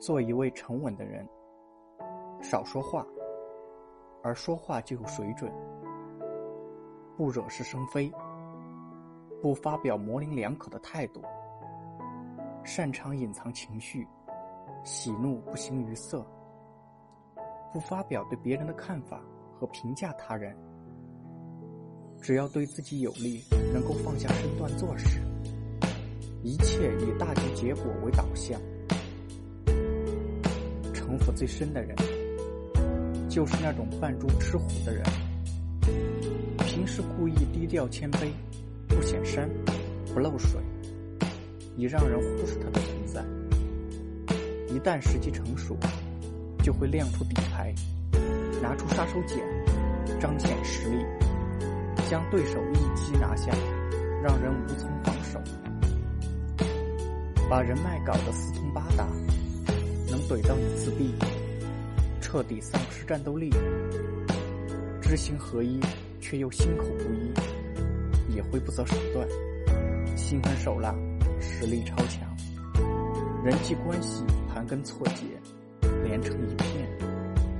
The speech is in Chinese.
做一位沉稳的人，少说话，而说话就有水准，不惹是生非，不发表模棱两可的态度，擅长隐藏情绪，喜怒不形于色，不发表对别人的看法和评价他人，只要对自己有利，能够放下身段做事，一切以大局结果为导向。城府最深的人，就是那种扮猪吃虎的人。平时故意低调谦卑，不显山，不露水，以让人忽视他的存在。一旦时机成熟，就会亮出底牌，拿出杀手锏，彰显实力，将对手一击拿下，让人无从防守，把人脉搞得四通八达。能怼到你自闭，彻底丧失战斗力；知行合一却又心口不一，也会不择手段，心狠手辣，实力超强，人际关系盘根错节，连成一片。